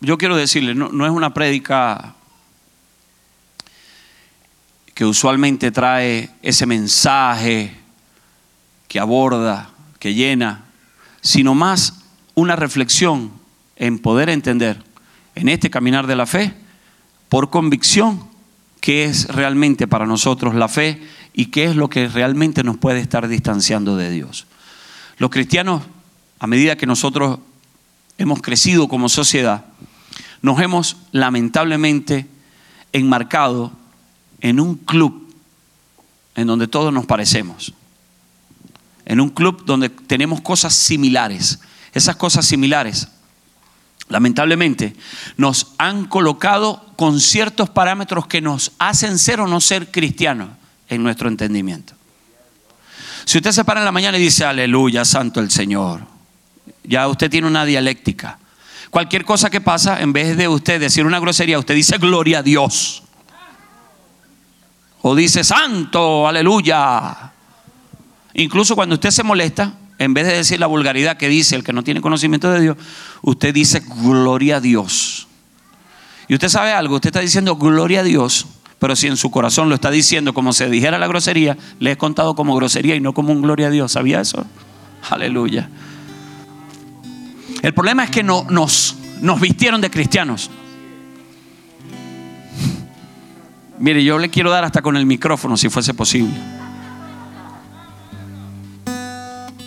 yo quiero decirle, no, es una prédica que usualmente trae ese mensaje que aborda, que llena, sino más una reflexión en poder entender en este caminar de la fe, por convicción, qué es realmente para nosotros la fe y qué es lo que realmente nos puede estar distanciando de Dios. Los cristianos, a medida que nosotros hemos crecido como sociedad, nos hemos lamentablemente enmarcado en un club en donde todos nos parecemos. En un club donde tenemos cosas similares. Esas cosas similares, lamentablemente, nos han colocado con ciertos parámetros que nos hacen ser o no ser cristianos en nuestro entendimiento. Si usted se para en la mañana y dice, aleluya, santo el Señor, ya usted tiene una dialéctica. Cualquier cosa que pasa, en vez de usted decir una grosería, usted dice gloria a Dios. O dice santo, aleluya. Incluso cuando usted se molesta, en vez de decir la vulgaridad que dice el que no tiene conocimiento de Dios, usted dice gloria a Dios. Y usted sabe algo, usted está diciendo gloria a Dios pero si en su corazón lo está diciendo como se dijera la grosería, le he contado como grosería y no como un gloria a Dios. ¿Sabía eso? Aleluya. El problema es que no, nos, nos vistieron de cristianos. Mire, yo le quiero dar hasta con el micrófono si fuese posible.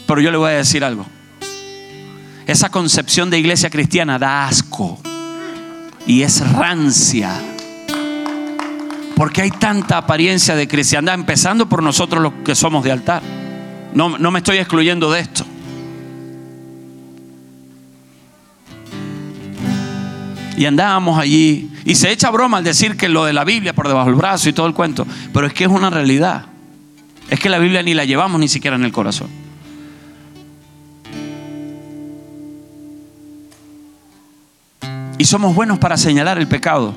Pero yo le voy a decir algo. Esa concepción de iglesia cristiana da asco y es rancia. Porque hay tanta apariencia de cristiandad, empezando por nosotros los que somos de altar. No, no me estoy excluyendo de esto. Y andábamos allí. Y se echa broma al decir que lo de la Biblia por debajo del brazo y todo el cuento. Pero es que es una realidad. Es que la Biblia ni la llevamos ni siquiera en el corazón. Y somos buenos para señalar el pecado.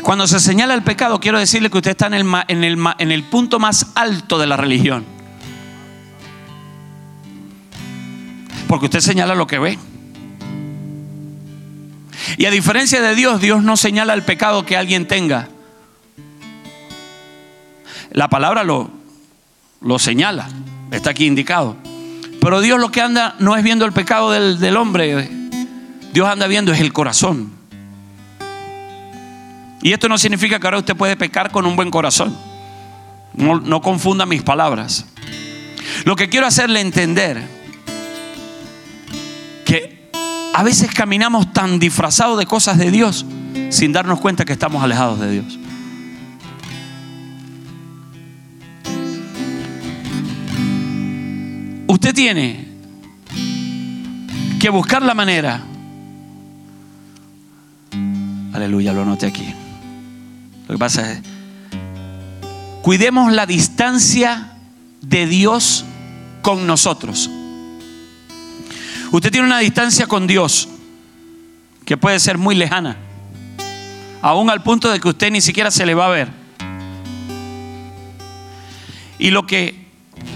Cuando se señala el pecado, quiero decirle que usted está en el, en el, en el punto más alto de la religión. Porque usted señala lo que ve. Y a diferencia de Dios, Dios no señala el pecado que alguien tenga. La palabra lo, lo señala, está aquí indicado. Pero Dios lo que anda no es viendo el pecado del, del hombre, Dios anda viendo es el corazón. Y esto no significa que ahora usted puede pecar con un buen corazón. No, confunda mis palabras. Lo que quiero hacerle entender a veces caminamos tan disfrazados de cosas de Dios sin darnos cuenta que estamos alejados de Dios. Usted tiene que buscar la manera. Aleluya, lo anoté aquí. Lo que pasa es, cuidemos la distancia de Dios con nosotros. Usted tiene una distancia con Dios que puede ser muy lejana, aún al punto de que usted ni siquiera se le va a ver. Y lo que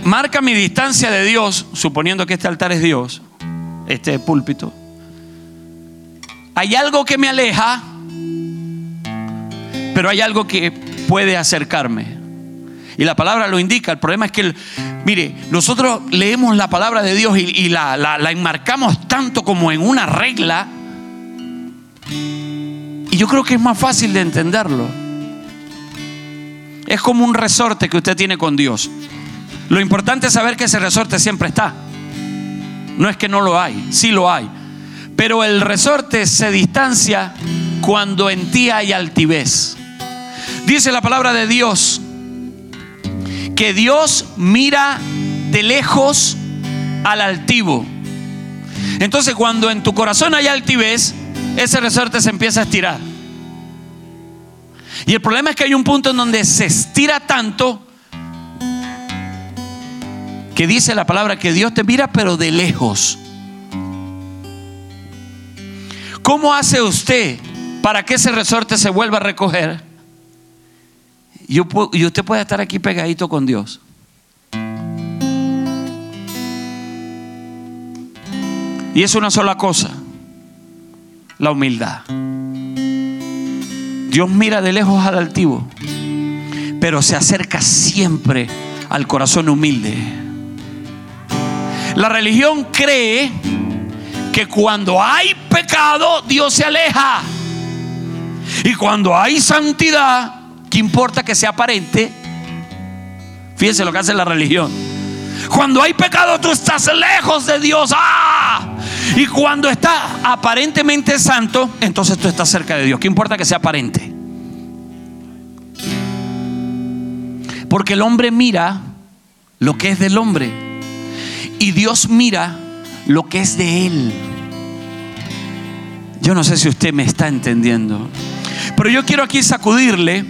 marca mi distancia de Dios, suponiendo que este altar es Dios, este púlpito, hay algo que me aleja pero hay algo que puede acercarme. Y la palabra lo indica. El problema es que, mire, nosotros leemos la palabra de Dios y, la, la enmarcamos tanto como en una regla. Y yo creo que es más fácil de entenderlo. Es como un resorte que usted tiene con Dios. Lo importante es saber que ese resorte siempre está. No es que no lo hay, sí lo hay. Pero el resorte se distancia cuando en ti hay altivez. Dice la palabra de Dios que Dios mira de lejos al altivo. Entonces cuando en tu corazón hay altivez, ese resorte se empieza a estirar. Y el problema es que hay un punto en donde se estira tanto que dice la palabra que Dios te mira pero de lejos. ¿Cómo hace usted para que ese resorte se vuelva a recoger? Y, usted puede estar aquí pegadito con Dios. Y es una sola cosa. la humildad. Dios mira de lejos al altivo, pero se acerca siempre al corazón humilde. La religión cree que cuando hay pecado, Dios se aleja. Y cuando hay santidad, ¿qué importa que sea aparente? Fíjense lo que hace la religión. Cuando hay pecado, tú estás lejos de Dios. ¡Ah! Y cuando está aparentemente santo, entonces tú estás cerca de Dios. ¿Qué importa que sea aparente? Porque el hombre mira lo que es del hombre. Y Dios mira lo que es de él. Yo no sé si usted me está entendiendo. Pero yo quiero aquí sacudirle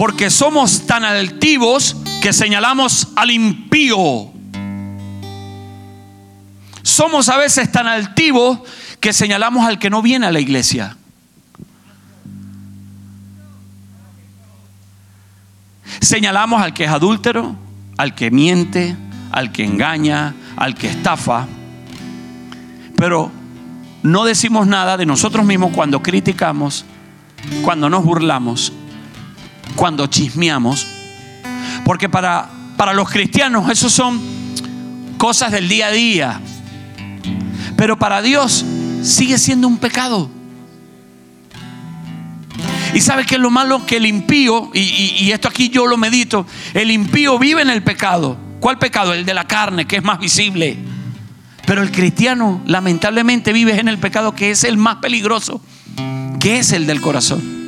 porque somos tan altivos que señalamos al impío. Somos a veces tan altivos que señalamos al que no viene a la iglesia. Señalamos al que es adúltero, al que miente, al que engaña, al que estafa. Pero no decimos nada de nosotros mismos cuando criticamos, cuando nos burlamos, cuando chismeamos. Porque para, para los cristianos eso son cosas del día a día. Pero para Dios sigue siendo un pecado. Y sabe que lo malo que el impío, y, y, esto aquí yo lo medito, el impío vive en el pecado. ¿Cuál pecado? El de la carne, que es más visible. Pero el cristiano lamentablemente vive en el pecado que es el más peligroso, que es el del corazón.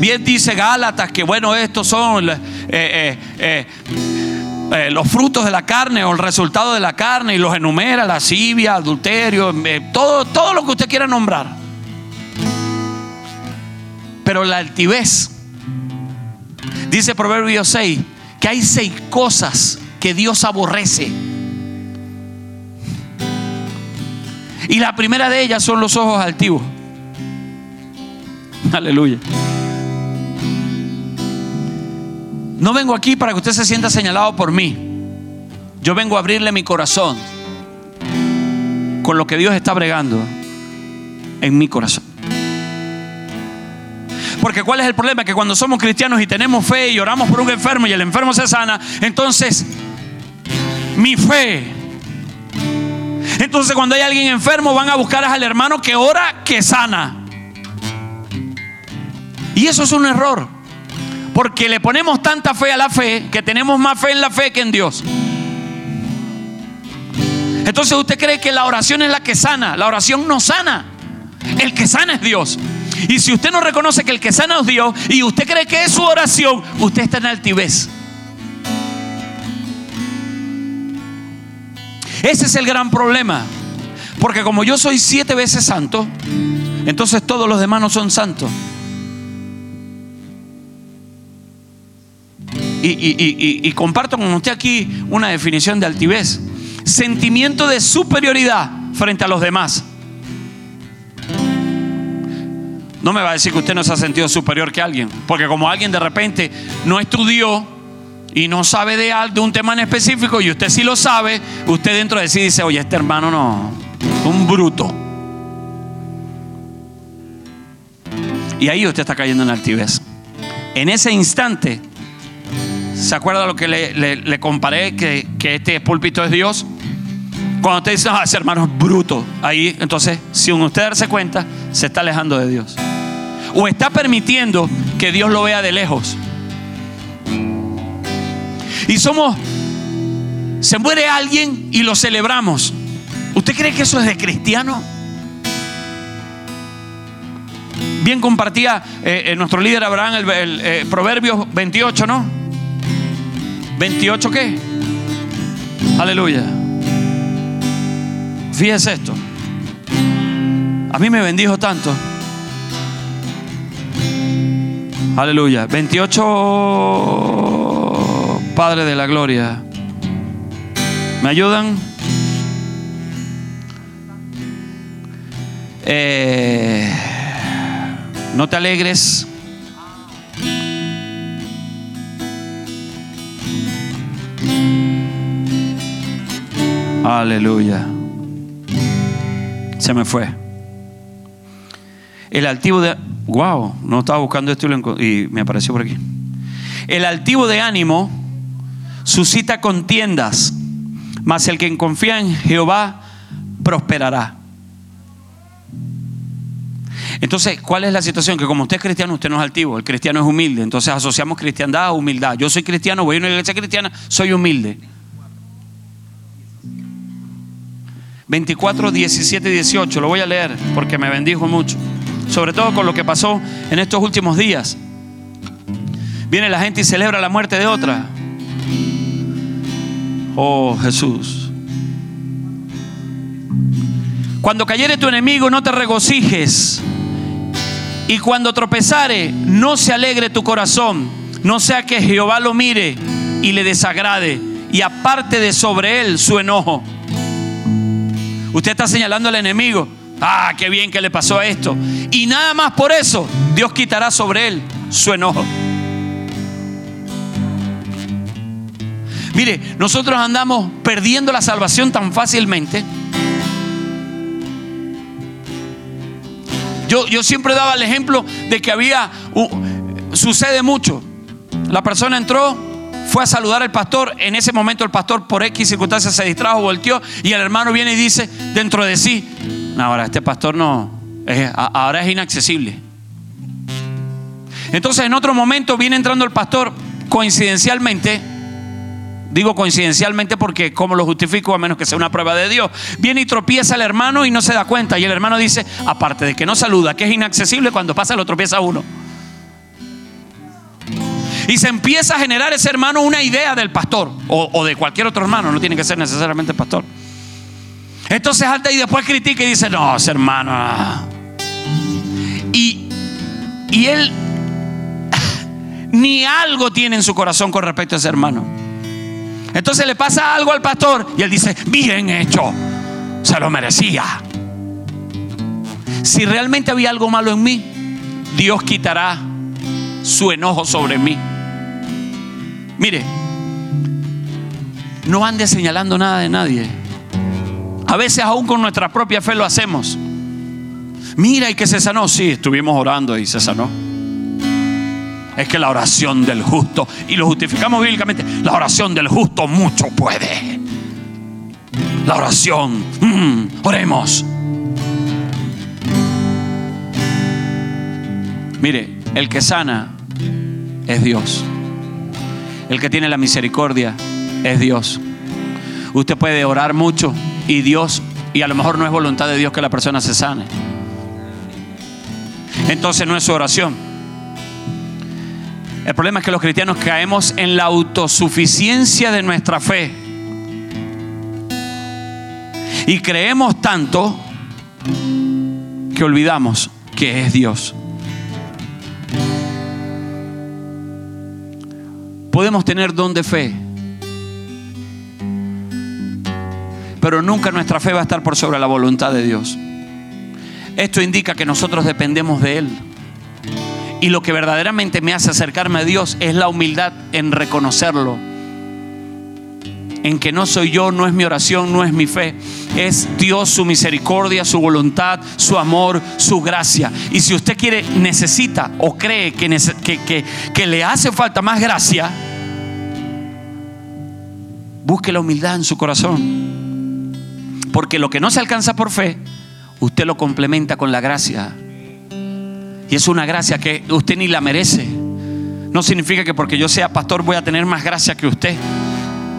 Bien dice Gálatas que bueno, estos son eh, eh, eh, los frutos de la carne o el resultado de la carne y los enumera, lascivia, adulterio, todo, todo lo que usted quiera nombrar. Pero la altivez, dice Proverbio 6, que hay seis cosas que Dios aborrece. Y la primera de ellas son los ojos altivos. Aleluya. No vengo aquí para que usted se sienta señalado por mí. Yo vengo a abrirle mi corazón con lo que Dios está bregando en mi corazón. Porque ¿cuál es el problema? Que cuando somos cristianos y tenemos fe y oramos por un enfermo y el enfermo se sana, entonces mi fe. Entonces cuando hay alguien enfermo van a buscar al hermano que ora, que sana. Y eso es un error. Porque le ponemos tanta fe a la fe que tenemos más fe en la fe que en Dios. Entonces usted cree que la oración es la que sana. La oración no sana. El que sana es Dios. Y si usted no reconoce que el que sana es Dios y usted cree que es su oración, usted está en altivez. Ese es el gran problema. Porque como yo soy siete veces santo, entonces todos los demás no son santos. Y, comparto con usted aquí una definición de altivez. Sentimiento de superioridad frente a los demás. No me va a decir que usted no se ha sentido superior que alguien. Porque como alguien de repente no estudió y no sabe de, de un tema en específico y usted sí lo sabe, usted dentro de sí dice, oye, este hermano no, un bruto. Y ahí usted está cayendo en altivez. En ese instante, ¿se acuerda lo que le, comparé que, este púlpito es Dios? Cuando usted dice, ah, ese hermano es bruto, ahí entonces, si usted darse cuenta, se está alejando de Dios. O está permitiendo que Dios lo vea de lejos. Y somos, se muere alguien y lo celebramos. ¿Usted cree que eso es de cristiano? Bien compartía eh, eh, nuestro líder Abraham el, el eh, Proverbios 28, ¿no? ¿28 qué? Aleluya. Fíjese esto. A mí me bendijo tanto. Aleluya. 28 Padre de la Gloria. ¿Me ayudan? Eh, no te alegres. Aleluya. Se me fue. El altivo de... Wow, no estaba buscando esto y me apareció por aquí. El altivo de ánimo suscita contiendas, mas el que confía en Jehová prosperará. Entonces, ¿cuál es la situación? Que como usted es cristiano, usted no es altivo, el cristiano es humilde. Entonces asociamos cristiandad a humildad. Yo soy cristiano, voy a una iglesia cristiana, soy humilde. 24, 17 y 18, lo voy a leer porque me bendijo mucho. Sobre todo con lo que pasó en estos últimos días. Viene la gente y celebra la muerte de otra. Oh Jesús. Cuando cayere tu enemigo, no te regocijes. Y cuando tropezare, no se alegre tu corazón. No sea que Jehová lo mire y le desagrade y aparte de sobre él su enojo. Usted está señalando al enemigo. Ah, qué bien que le pasó esto. Y nada más por eso, Dios quitará sobre él su enojo. Mire, nosotros andamos perdiendo la salvación tan fácilmente. Yo, yo siempre daba el ejemplo de que había, sucede mucho. La persona entró, fue a saludar al pastor. En ese momento el pastor por X circunstancias se distrajo, volteó y el hermano viene y dice dentro de sí, ahora este pastor no, ahora es inaccesible. Entonces en otro momento viene entrando el pastor coincidencialmente Digo coincidencialmente porque como lo justifico a menos que sea una prueba de Dios. Viene y tropieza el hermano y no se da cuenta. Y el hermano dice, aparte de que no saluda, que es inaccesible, cuando pasa lo tropieza uno. Y se empieza a generar ese hermano una idea del pastor o, de cualquier otro hermano, no tiene que ser necesariamente el pastor. Entonces alta y después critica y dice, no, ese hermano. Ah". Y, y él ni algo tiene en su corazón con respecto a ese hermano. Entonces le pasa algo al pastor y él dice, bien hecho, se lo merecía. Si realmente había algo malo en mí, Dios quitará su enojo sobre mí. Mire, no ande señalando nada de nadie. A veces aún con nuestra propia fe lo hacemos. Mira y que se sanó. Sí, estuvimos orando y se sanó es que la oración del justo, y lo justificamos bíblicamente, la oración del justo mucho puede. La oración, mm, oremos. Mire, el que sana es Dios. El que tiene la misericordia es Dios. Usted puede orar mucho y Dios, y a lo mejor no es voluntad de Dios que la persona se sane. Entonces no es su oración el problema es que los cristianos caemos en la autosuficiencia de nuestra fe. Y creemos tanto que olvidamos que es Dios. Podemos tener don de fe, pero nunca nuestra fe va a estar por sobre la voluntad de Dios. Esto indica que nosotros dependemos de Él. Y lo que verdaderamente me hace acercarme a Dios es la humildad en reconocerlo. En que no soy yo, no es mi oración, no es mi fe. Es Dios, su misericordia, su voluntad, su amor, su gracia. Y si usted quiere, necesita o cree que, que, que le hace falta más gracia, busque la humildad en su corazón. Porque lo que no se alcanza por fe, usted lo complementa con la gracia y es una gracia que usted ni la merece. No significa que porque yo sea pastor voy a tener más gracia que usted.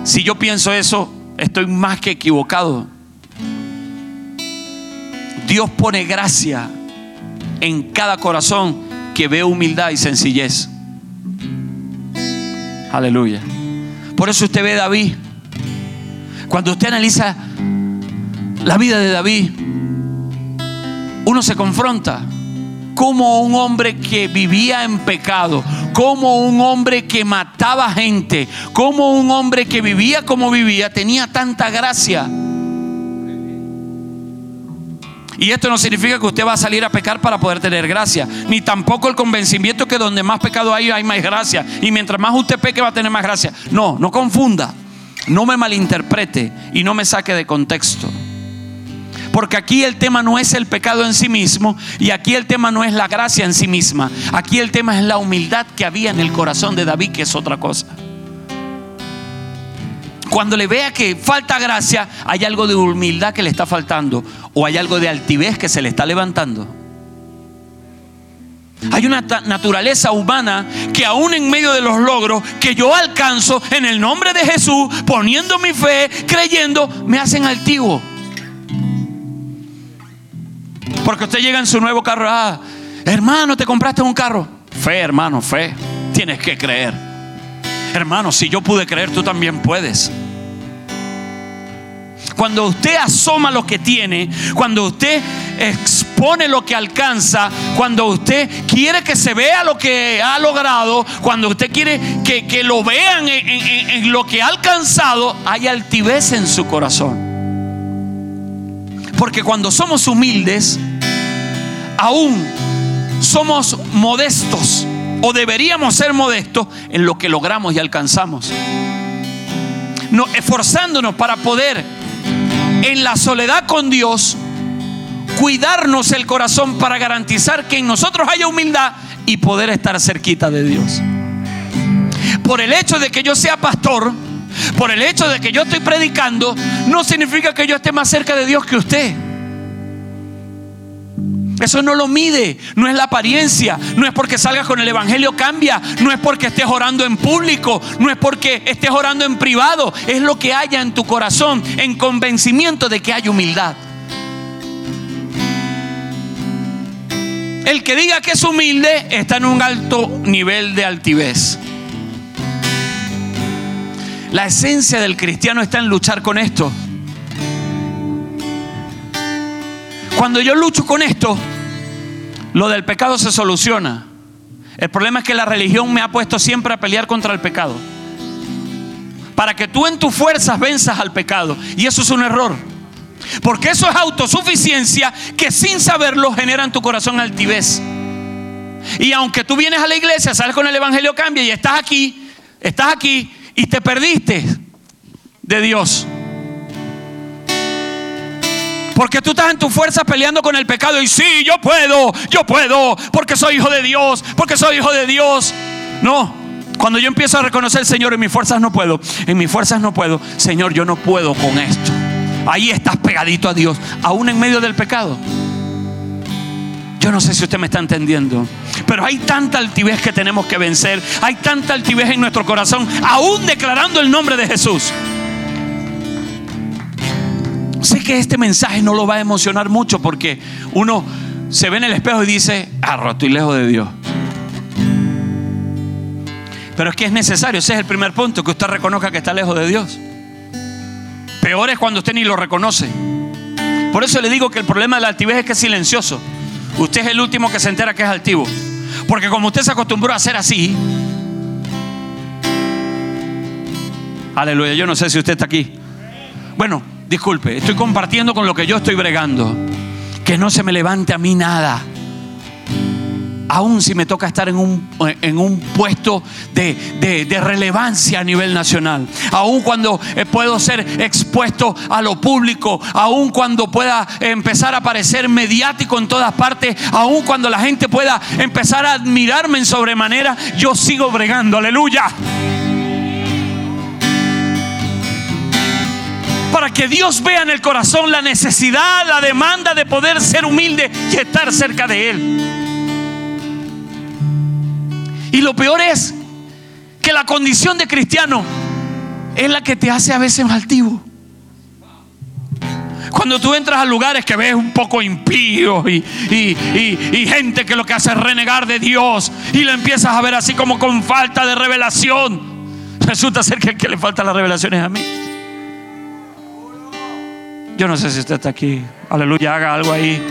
Si yo pienso eso, estoy más que equivocado. Dios pone gracia en cada corazón que ve humildad y sencillez. Aleluya. Por eso usted ve a David. Cuando usted analiza la vida de David, uno se confronta como un hombre que vivía en pecado, como un hombre que mataba gente, como un hombre que vivía como vivía, tenía tanta gracia. Y esto no significa que usted va a salir a pecar para poder tener gracia, ni tampoco el convencimiento que donde más pecado hay, hay más gracia. Y mientras más usted peque va a tener más gracia. No, no confunda, no me malinterprete y no me saque de contexto. Porque aquí el tema no es el pecado en sí mismo y aquí el tema no es la gracia en sí misma. Aquí el tema es la humildad que había en el corazón de David, que es otra cosa. Cuando le vea que falta gracia, hay algo de humildad que le está faltando o hay algo de altivez que se le está levantando. Hay una naturaleza humana que aún en medio de los logros que yo alcanzo en el nombre de Jesús, poniendo mi fe, creyendo, me hacen altivo. Porque usted llega en su nuevo carro, ah, hermano, te compraste un carro. Fe, hermano, fe. Tienes que creer. Hermano, si yo pude creer, tú también puedes. Cuando usted asoma lo que tiene, cuando usted expone lo que alcanza, cuando usted quiere que se vea lo que ha logrado, cuando usted quiere que, lo vean en lo que ha alcanzado, hay altivez en su corazón. Porque cuando somos humildes, aún somos modestos o deberíamos ser modestos en lo que logramos y alcanzamos. No, esforzándonos para poder en la soledad con Dios cuidarnos el corazón para garantizar que en nosotros haya humildad y poder estar cerquita de Dios. Por el hecho de que yo sea pastor, por el hecho de que yo estoy predicando, no significa que yo esté más cerca de Dios que usted. Eso no lo mide, no es la apariencia, no es porque salgas con el Evangelio cambia, no es porque estés orando en público, no es porque estés orando en privado, es lo que haya en tu corazón, en convencimiento de que hay humildad. El que diga que es humilde está en un alto nivel de altivez. La esencia del cristiano está en luchar con esto. Cuando yo lucho con esto, lo del pecado se soluciona. El problema es que la religión me ha puesto siempre a pelear contra el pecado. Para que tú en tus fuerzas venzas al pecado. Y eso es un error. Porque eso es autosuficiencia que sin saberlo genera en tu corazón altivez. Y aunque tú vienes a la iglesia, sales con el Evangelio, cambia y estás aquí, estás aquí y te perdiste de Dios. Porque tú estás en tu fuerza peleando con el pecado y sí, yo puedo, yo puedo, porque soy hijo de Dios, porque soy hijo de Dios. No, cuando yo empiezo a reconocer, Señor, en mis fuerzas no puedo, en mis fuerzas no puedo, Señor, yo no puedo con esto. Ahí estás pegadito a Dios, aún en medio del pecado. Yo no sé si usted me está entendiendo, pero hay tanta altivez que tenemos que vencer, hay tanta altivez en nuestro corazón, aún declarando el nombre de Jesús. Sé que este mensaje no lo va a emocionar mucho porque uno se ve en el espejo y dice, ah, estoy lejos de Dios. Pero es que es necesario, ese es el primer punto, que usted reconozca que está lejos de Dios. Peor es cuando usted ni lo reconoce. Por eso le digo que el problema de la altivez es que es silencioso. Usted es el último que se entera que es altivo. Porque como usted se acostumbró a ser así, aleluya, yo no sé si usted está aquí. Bueno, disculpe, estoy compartiendo con lo que yo estoy bregando. Que no se me levante a mí nada. Aún si me toca estar en un, en un puesto de, relevancia a nivel nacional. Aún cuando eh, puedo ser expuesto a lo público. Aún cuando pueda empezar a aparecer mediático en todas partes. Aún cuando la gente pueda empezar a admirarme en sobremanera. Yo sigo bregando. Aleluya. Para que Dios vea en el corazón la necesidad, la demanda de poder ser humilde y estar cerca de Él. Y lo peor es que la condición de cristiano es la que te hace a veces altivo. Cuando tú entras a lugares que ves un poco impíos y, gente que lo que hace es renegar de Dios y lo empiezas a ver así como con falta de revelación, resulta ser que el que le falta la revelación es a mí. Yo no sé si usted está aquí. Aleluya, haga algo ahí.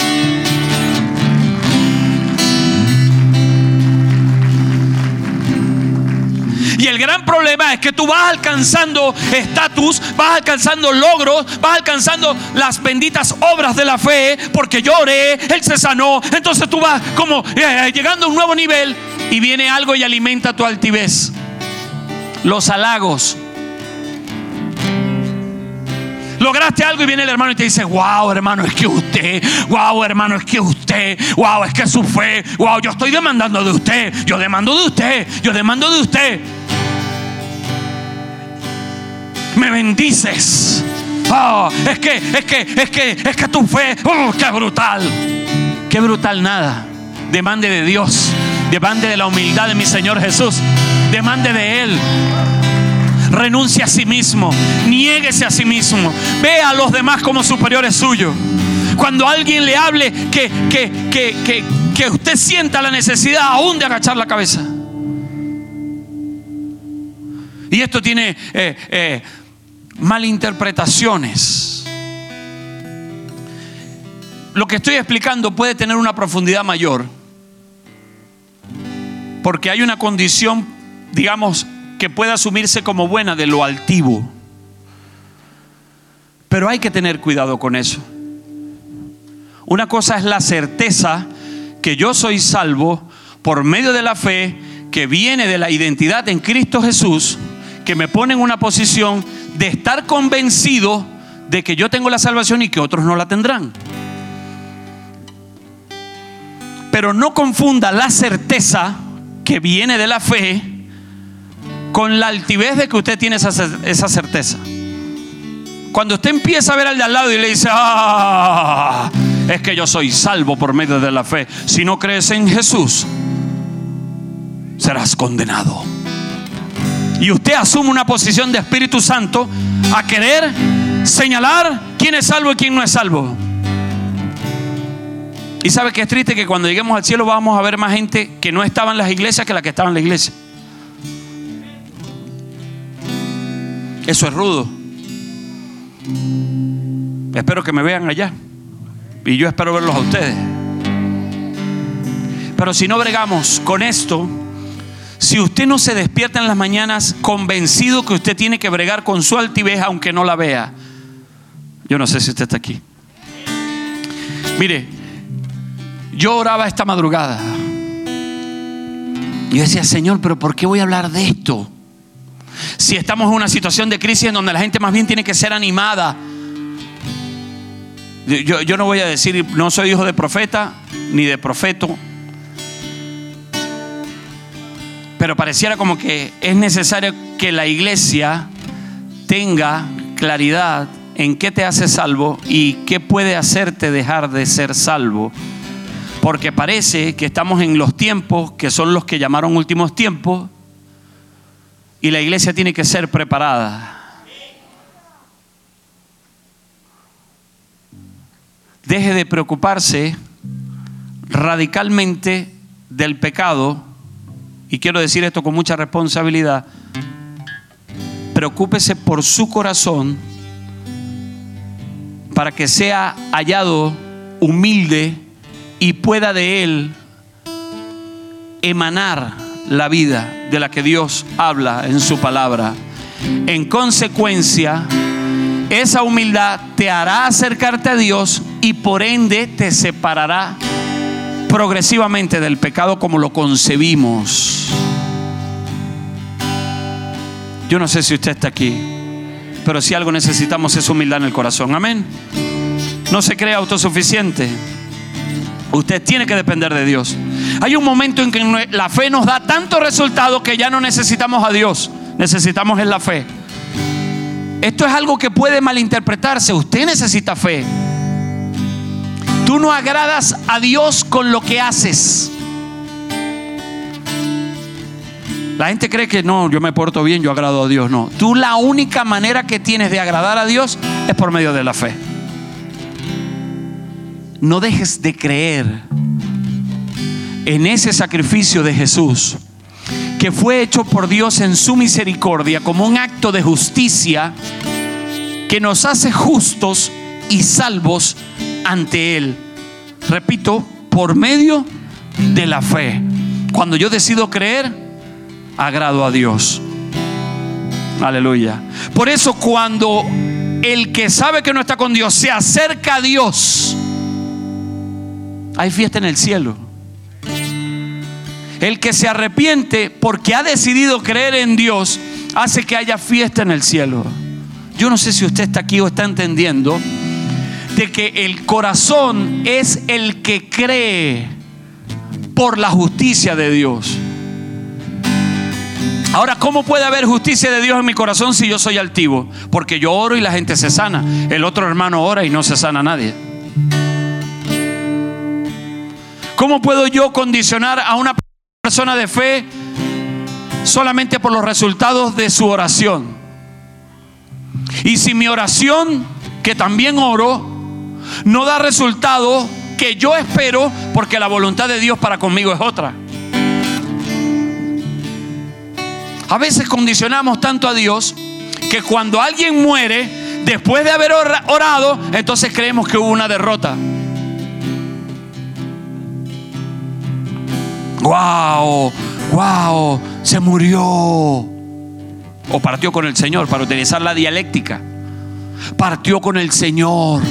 Y el gran problema es que tú vas alcanzando estatus, vas alcanzando logros, vas alcanzando las benditas obras de la fe, porque lloré, Él se sanó. Entonces tú vas como eh, llegando a un nuevo nivel y viene algo y alimenta tu altivez. Los halagos, Lograste algo y viene el hermano y te dice, wow, hermano, es que usted, wow, hermano, es que usted, wow, es que su fe, wow, yo estoy demandando de usted, yo demando de usted, yo demando de usted. Me bendices. Oh, es que, es que, es que, es que tu fe, oh, qué brutal. Qué brutal nada. Demande de Dios. Demande de la humildad de mi Señor Jesús. Demande de Él. Renuncie a sí mismo. Niéguese a sí mismo. Ve a los demás como superiores suyos. Cuando alguien le hable que, que, que, que, usted sienta la necesidad aún de agachar la cabeza. Y esto tiene eh, eh, malinterpretaciones. Lo que estoy explicando puede tener una profundidad mayor, porque hay una condición, digamos, que puede asumirse como buena de lo altivo. Pero hay que tener cuidado con eso. Una cosa es la certeza que yo soy salvo por medio de la fe que viene de la identidad en Cristo Jesús, que me pone en una posición de estar convencido de que yo tengo la salvación y que otros no la tendrán. Pero no confunda la certeza que viene de la fe con la altivez de que usted tiene esa, certeza. Cuando usted empieza a ver al de al lado y le dice, ah, es que yo soy salvo por medio de la fe. Si no crees en Jesús, serás condenado. Y usted asume una posición de Espíritu Santo a querer señalar quién es salvo y quién no es salvo. Y sabe que es triste que cuando lleguemos al cielo vamos a ver más gente que no estaba en las iglesias que la que estaba en la iglesia. Eso es rudo. Espero que me vean allá. Y yo espero verlos a ustedes. Pero si no bregamos con esto, si usted no se despierta en las mañanas convencido que usted tiene que bregar con su altivez aunque no la vea, yo no sé si usted está aquí. Mire, yo oraba esta madrugada. Yo decía, Señor, pero ¿por qué voy a hablar de esto? Si estamos en una situación de crisis en donde la gente más bien tiene que ser animada. Yo, yo no voy a decir, no soy hijo de profeta ni de profeto, pero pareciera como que es necesario que la iglesia tenga claridad en qué te hace salvo y qué puede hacerte dejar de ser salvo. Porque parece que estamos en los tiempos que son los que llamaron últimos tiempos y la iglesia tiene que ser preparada. Deje de preocuparse radicalmente del pecado y quiero decir esto con mucha responsabilidad, preocúpese por su corazón para que sea hallado humilde y pueda de él emanar la vida de la que Dios habla en su palabra. En consecuencia, esa humildad te hará acercarte a Dios y por ende te separará progresivamente del pecado como lo concebimos. Yo no sé si usted está aquí, pero si algo necesitamos es humildad en el corazón. Amén. No se cree autosuficiente. Usted tiene que depender de Dios. Hay un momento en que la fe nos da tanto resultado que ya no necesitamos a Dios, necesitamos en la fe. Esto es algo que puede malinterpretarse. Usted necesita fe. Tú no agradas a Dios con lo que haces. La gente cree que no, yo me porto bien, yo agrado a Dios. No, tú la única manera que tienes de agradar a Dios es por medio de la fe. No dejes de creer en ese sacrificio de Jesús que fue hecho por Dios en su misericordia como un acto de justicia que nos hace justos y salvos ante Él. Repito, por medio de la fe. Cuando yo decido creer, agrado a Dios. Aleluya. Por eso cuando el que sabe que no está con Dios se acerca a Dios, hay fiesta en el cielo. El que se arrepiente porque ha decidido creer en Dios, hace que haya fiesta en el cielo. yo no sé si usted está aquí o está entendiendo, de que el corazón es el que cree por la justicia de Dios. Ahora, ¿cómo puede haber justicia de Dios en mi corazón si yo soy altivo? Porque yo oro y la gente se sana. El otro hermano ora y no se sana nadie. ¿Cómo puedo yo condicionar a una persona de fe solamente por los resultados de su oración? Y si mi oración, que también oro, no da resultado que yo espero, porque la voluntad de Dios para conmigo es otra. A veces condicionamos tanto a Dios que cuando alguien muere, después de haber orado, entonces creemos que hubo una derrota. ¡Wow! ¡Wow! Se murió. O partió con el Señor, para utilizar la dialéctica. Partió con el Señor.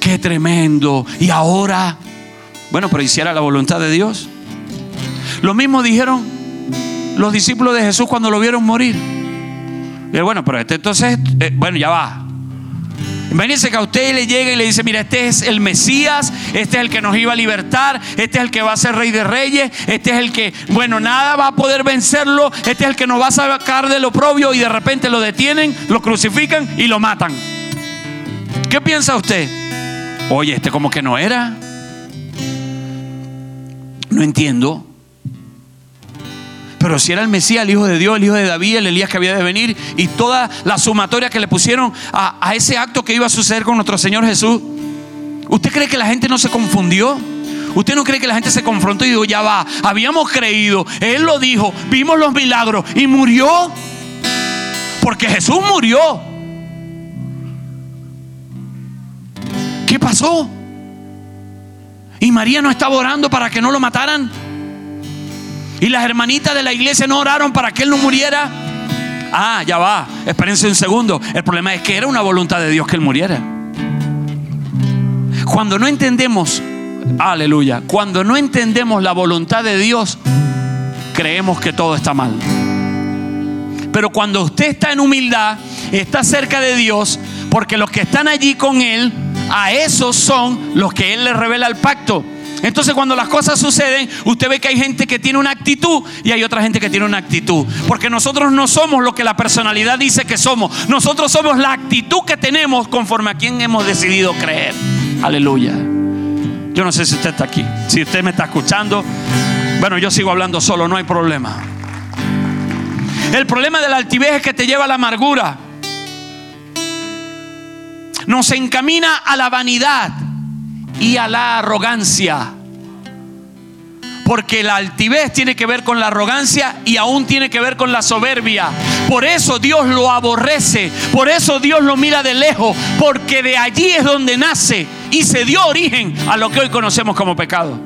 Qué tremendo. Y ahora, bueno, pero hiciera la voluntad de Dios. Lo mismo dijeron los discípulos de Jesús cuando lo vieron morir. Bueno, pero este entonces, eh, bueno, ya va. Imagínense que a usted le llega y le dice, mira, este es el Mesías, este es el que nos iba a libertar, este es el que va a ser rey de reyes, este es el que, bueno, nada va a poder vencerlo, este es el que nos va a sacar del oprobio y de repente lo detienen, lo crucifican y lo matan. ¿Qué piensa usted? Oye, este como que no era. No entiendo. Pero si era el Mesías, el Hijo de Dios, el Hijo de David, el Elías que había de venir y toda la sumatoria que le pusieron a, ese acto que iba a suceder con nuestro Señor Jesús, ¿usted cree que la gente no se confundió? ¿Usted no cree que la gente se confrontó y dijo, ya va, habíamos creído, Él lo dijo, vimos los milagros y murió? Porque Jesús murió. ¿Qué pasó? ¿Y María no estaba orando para que no lo mataran? Y las hermanitas de la iglesia no oraron para que él no muriera. Ah, ya va, espérense un segundo. El problema es que era una voluntad de Dios que él muriera. Cuando no entendemos, aleluya, cuando no entendemos la voluntad de Dios, creemos que todo está mal. Pero cuando usted está en humildad, está cerca de Dios, porque los que están allí con Él, a esos son los que Él le revela el pacto. Entonces cuando las cosas suceden, usted ve que hay gente que tiene una actitud y hay otra gente que tiene una actitud. Porque nosotros no somos lo que la personalidad dice que somos. Nosotros somos la actitud que tenemos conforme a quien hemos decidido creer. Aleluya. Yo no sé si usted está aquí. Si usted me está escuchando, bueno, yo sigo hablando solo, no hay problema. El problema de la altivez es que te lleva a la amargura. Nos encamina a la vanidad y a la arrogancia. Porque la altivez tiene que ver con la arrogancia y aún tiene que ver con la soberbia. Por eso Dios lo aborrece. Por eso Dios lo mira de lejos. Porque de allí es donde nace y se dio origen a lo que hoy conocemos como pecado.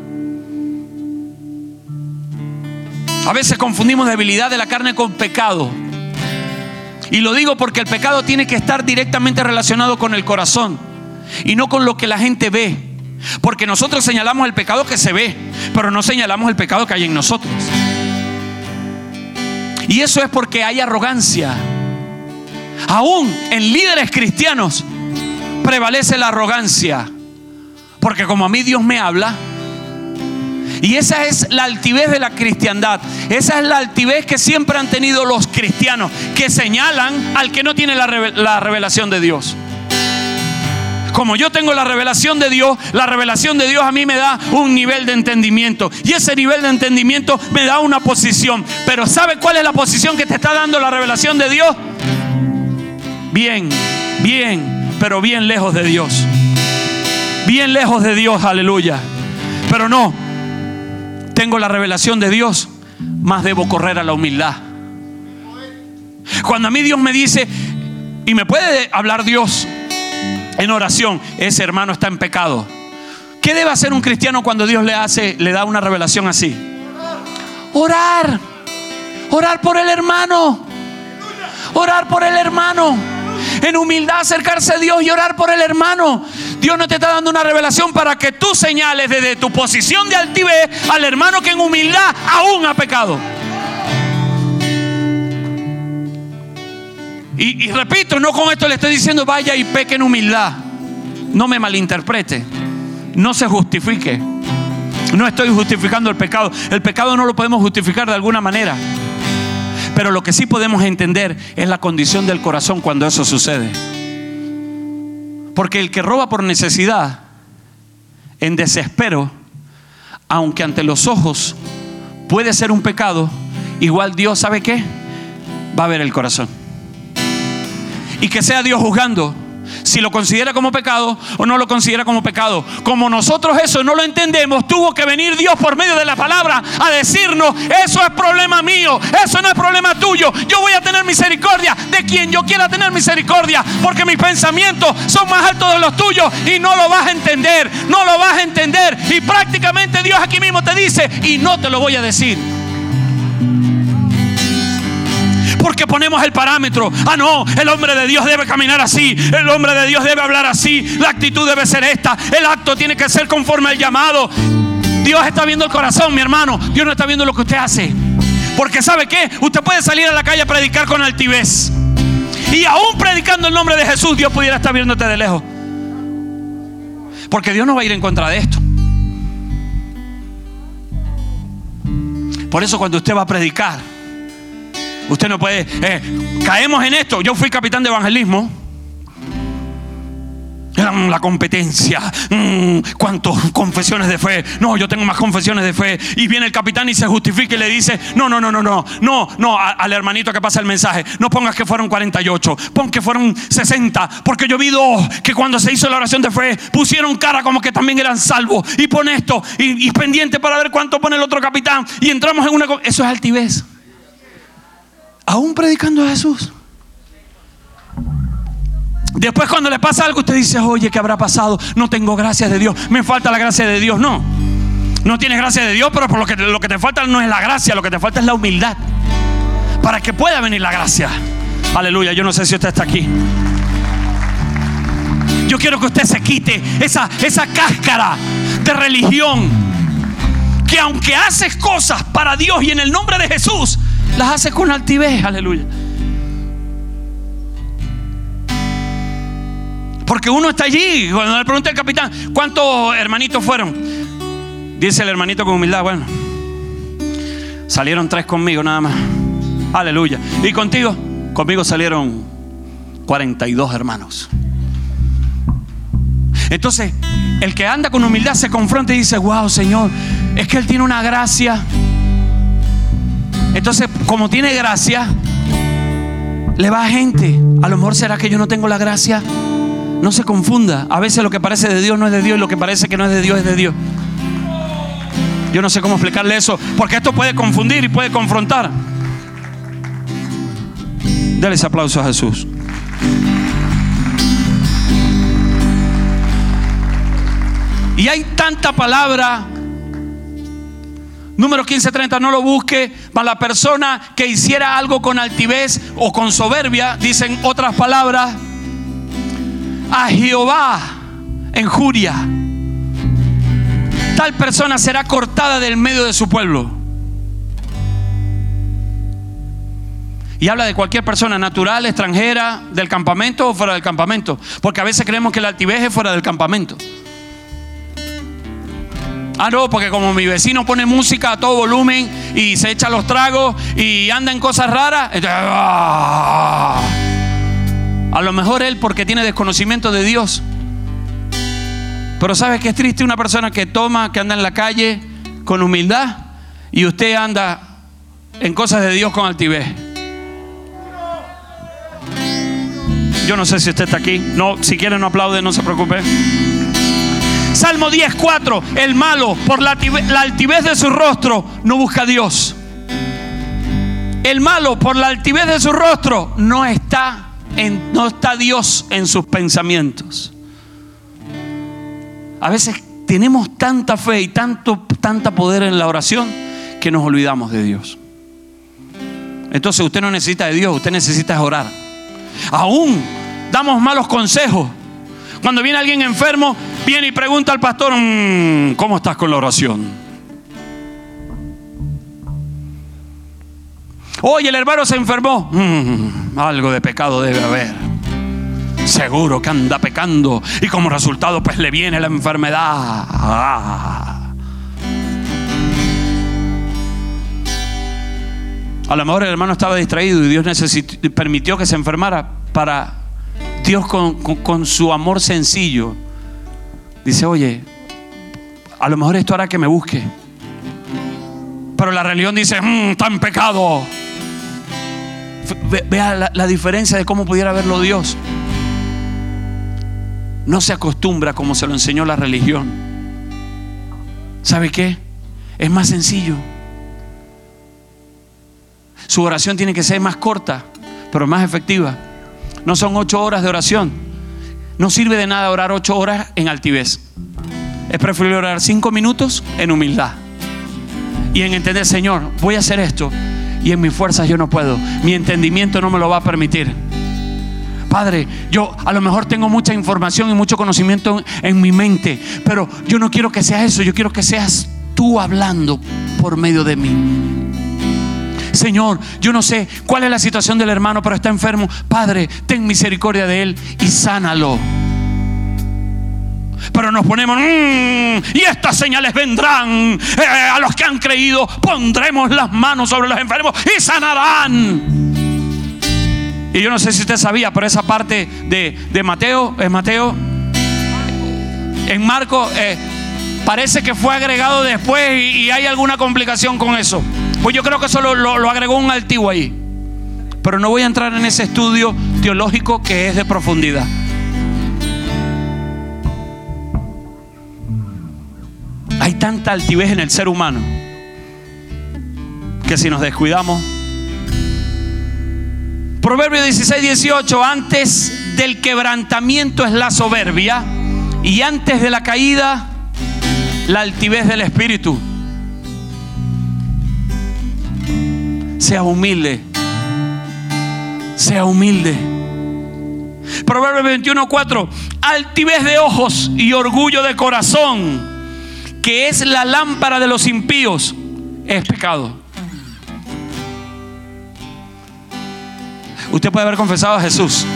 A veces confundimos debilidad de la carne con pecado. Y lo digo porque el pecado tiene que estar directamente relacionado con el corazón y no con lo que la gente ve. Porque nosotros señalamos el pecado que se ve, pero no señalamos el pecado que hay en nosotros. Y eso es porque hay arrogancia. Aún en líderes cristianos prevalece la arrogancia. Porque como a mí Dios me habla, y esa es la altivez de la cristiandad. Esa es la altivez que siempre han tenido los cristianos, que señalan al que no tiene la, revelación de Dios como yo tengo la revelación de Dios, la revelación de Dios a mí me da un nivel de entendimiento. Y ese nivel de entendimiento me da una posición. Pero ¿sabe cuál es la posición que te está dando la revelación de Dios? Bien, bien, pero bien lejos de Dios. Bien lejos de Dios, aleluya. Pero no, tengo la revelación de Dios, más debo correr a la humildad. Cuando a mí Dios me dice, y me puede hablar Dios, en oración, ese hermano está en pecado. ¿Qué debe hacer un cristiano cuando Dios le hace, le da una revelación así? Orar. Orar por el hermano. Orar por el hermano. En humildad acercarse a Dios y orar por el hermano. Dios no te está dando una revelación para que tú señales desde tu posición de altivez al hermano que en humildad aún ha pecado. Y, repito, no con esto le estoy diciendo vaya y peque en humildad. No me malinterprete. No se justifique. No estoy justificando el pecado. El pecado no lo podemos justificar de alguna manera. Pero lo que sí podemos entender es la condición del corazón cuando eso sucede. Porque el que roba por necesidad, en desespero, aunque ante los ojos puede ser un pecado, igual Dios sabe qué, va a ver el corazón. Y que sea Dios juzgando si lo considera como pecado o no lo considera como pecado. Como nosotros eso no lo entendemos, tuvo que venir Dios por medio de la palabra a decirnos, eso es problema mío, eso no es problema tuyo. Yo voy a tener misericordia de quien yo quiera tener misericordia, porque mis pensamientos son más altos de los tuyos y no lo vas a entender, no lo vas a entender. Y prácticamente Dios aquí mismo te dice, y no te lo voy a decir porque ponemos el parámetro. Ah, no, el hombre de Dios debe caminar así, el hombre de Dios debe hablar así, la actitud debe ser esta, el acto tiene que ser conforme al llamado. Dios está viendo el corazón, mi hermano. Dios no está viendo lo que usted hace. Porque sabe qué, usted puede salir a la calle a predicar con altivez. Y aún predicando el nombre de Jesús, Dios pudiera estar viéndote de lejos. Porque Dios no va a ir en contra de esto. Por eso cuando usted va a predicar, Usted no puede. Eh, caemos en esto. Yo fui capitán de evangelismo. La competencia. Mm, ¿Cuántas confesiones de fe? No, yo tengo más confesiones de fe. Y viene el capitán y se justifica y le dice: No, no, no, no, no. No, no, al hermanito que pasa el mensaje. No pongas que fueron 48. Pon que fueron 60. Porque yo vi dos que cuando se hizo la oración de fe pusieron cara como que también eran salvos. Y pone esto. Y, y pendiente para ver cuánto pone el otro capitán. Y entramos en una. Eso es altivez aún predicando a Jesús. Después cuando le pasa algo, usted dice, oye, ¿qué habrá pasado? No tengo gracia de Dios, me falta la gracia de Dios. No, no tienes gracia de Dios, pero por lo que, lo que te falta no es la gracia, lo que te falta es la humildad. Para que pueda venir la gracia. Aleluya, yo no sé si usted está aquí. Yo quiero que usted se quite esa, esa cáscara de religión. Que aunque haces cosas para Dios y en el nombre de Jesús, las hace con altivez, aleluya. Porque uno está allí, cuando le pregunta al capitán, ¿cuántos hermanitos fueron? Dice el hermanito con humildad, bueno, salieron tres conmigo nada más. Aleluya. ¿Y contigo? Conmigo salieron 42 hermanos. Entonces, el que anda con humildad se confronta y dice, wow, Señor, es que Él tiene una gracia entonces, como tiene gracia, le va a gente. A lo mejor será que yo no tengo la gracia. No se confunda. A veces lo que parece de Dios no es de Dios y lo que parece que no es de Dios es de Dios. Yo no sé cómo explicarle eso, porque esto puede confundir y puede confrontar. Dale ese aplauso a Jesús. Y hay tanta palabra Número 1530, no lo busque. Para la persona que hiciera algo con altivez o con soberbia, dicen otras palabras, a Jehová en juria. Tal persona será cortada del medio de su pueblo. Y habla de cualquier persona natural, extranjera, del campamento o fuera del campamento. Porque a veces creemos que la altivez es fuera del campamento. Ah, no, porque como mi vecino pone música a todo volumen y se echa los tragos y anda en cosas raras, ¡ah! a lo mejor él porque tiene desconocimiento de Dios. Pero sabes que es triste una persona que toma, que anda en la calle con humildad y usted anda en cosas de Dios con altivez. Yo no sé si usted está aquí. No, si quiere no aplaude, no se preocupe. Salmo 10.4, el malo por la altivez de su rostro no busca a Dios. El malo por la altivez de su rostro no está, en, no está Dios en sus pensamientos. A veces tenemos tanta fe y tanto, tanta poder en la oración que nos olvidamos de Dios. Entonces usted no necesita de Dios, usted necesita orar. Aún damos malos consejos. Cuando viene alguien enfermo, viene y pregunta al pastor, mm, ¿cómo estás con la oración? Oye, el hermano se enfermó. Mm. algo de pecado debe haber. Seguro que anda pecando y como resultado pues le viene la enfermedad. A lo mejor el hermano estaba distraído y Dios permitió que se enfermara para Dios con, su amor sencillo. Dice, oye, a lo mejor esto hará que me busque. Pero la religión dice, mmm, está en pecado. vea la, diferencia de cómo pudiera verlo Dios. No se acostumbra como se lo enseñó la religión. ¿Sabe qué? Es más sencillo. Su oración tiene que ser más corta, pero más efectiva. No son ocho horas de oración. No sirve de nada orar ocho horas en altivez. Es preferible orar cinco minutos en humildad. Y en entender, Señor, voy a hacer esto. Y en mis fuerzas yo no puedo. Mi entendimiento no me lo va a permitir. Padre, yo a lo mejor tengo mucha información y mucho conocimiento en mi mente, pero yo no quiero que sea eso, yo quiero que seas tú hablando por medio de mí. Señor, yo no sé cuál es la situación del hermano, pero está enfermo. Padre, ten misericordia de él y sánalo. Pero nos ponemos, mm, y estas señales vendrán. Eh, a los que han creído, pondremos las manos sobre los enfermos y sanarán. Y yo no sé si usted sabía, pero esa parte de, Mateo, es Mateo, en Marco, eh, parece que fue agregado después y hay alguna complicación con eso. Pues yo creo que eso lo, agregó un altivo ahí. Pero no voy a entrar en ese estudio teológico que es de profundidad. Hay tanta altivez en el ser humano que si nos descuidamos. Proverbio 16, 18, antes del quebrantamiento es la soberbia y antes de la caída la altivez del espíritu. Sea humilde. Sea humilde. Proverbio 21:4. Altivez de ojos y orgullo de corazón, que es la lámpara de los impíos, es pecado. Usted puede haber confesado a Jesús,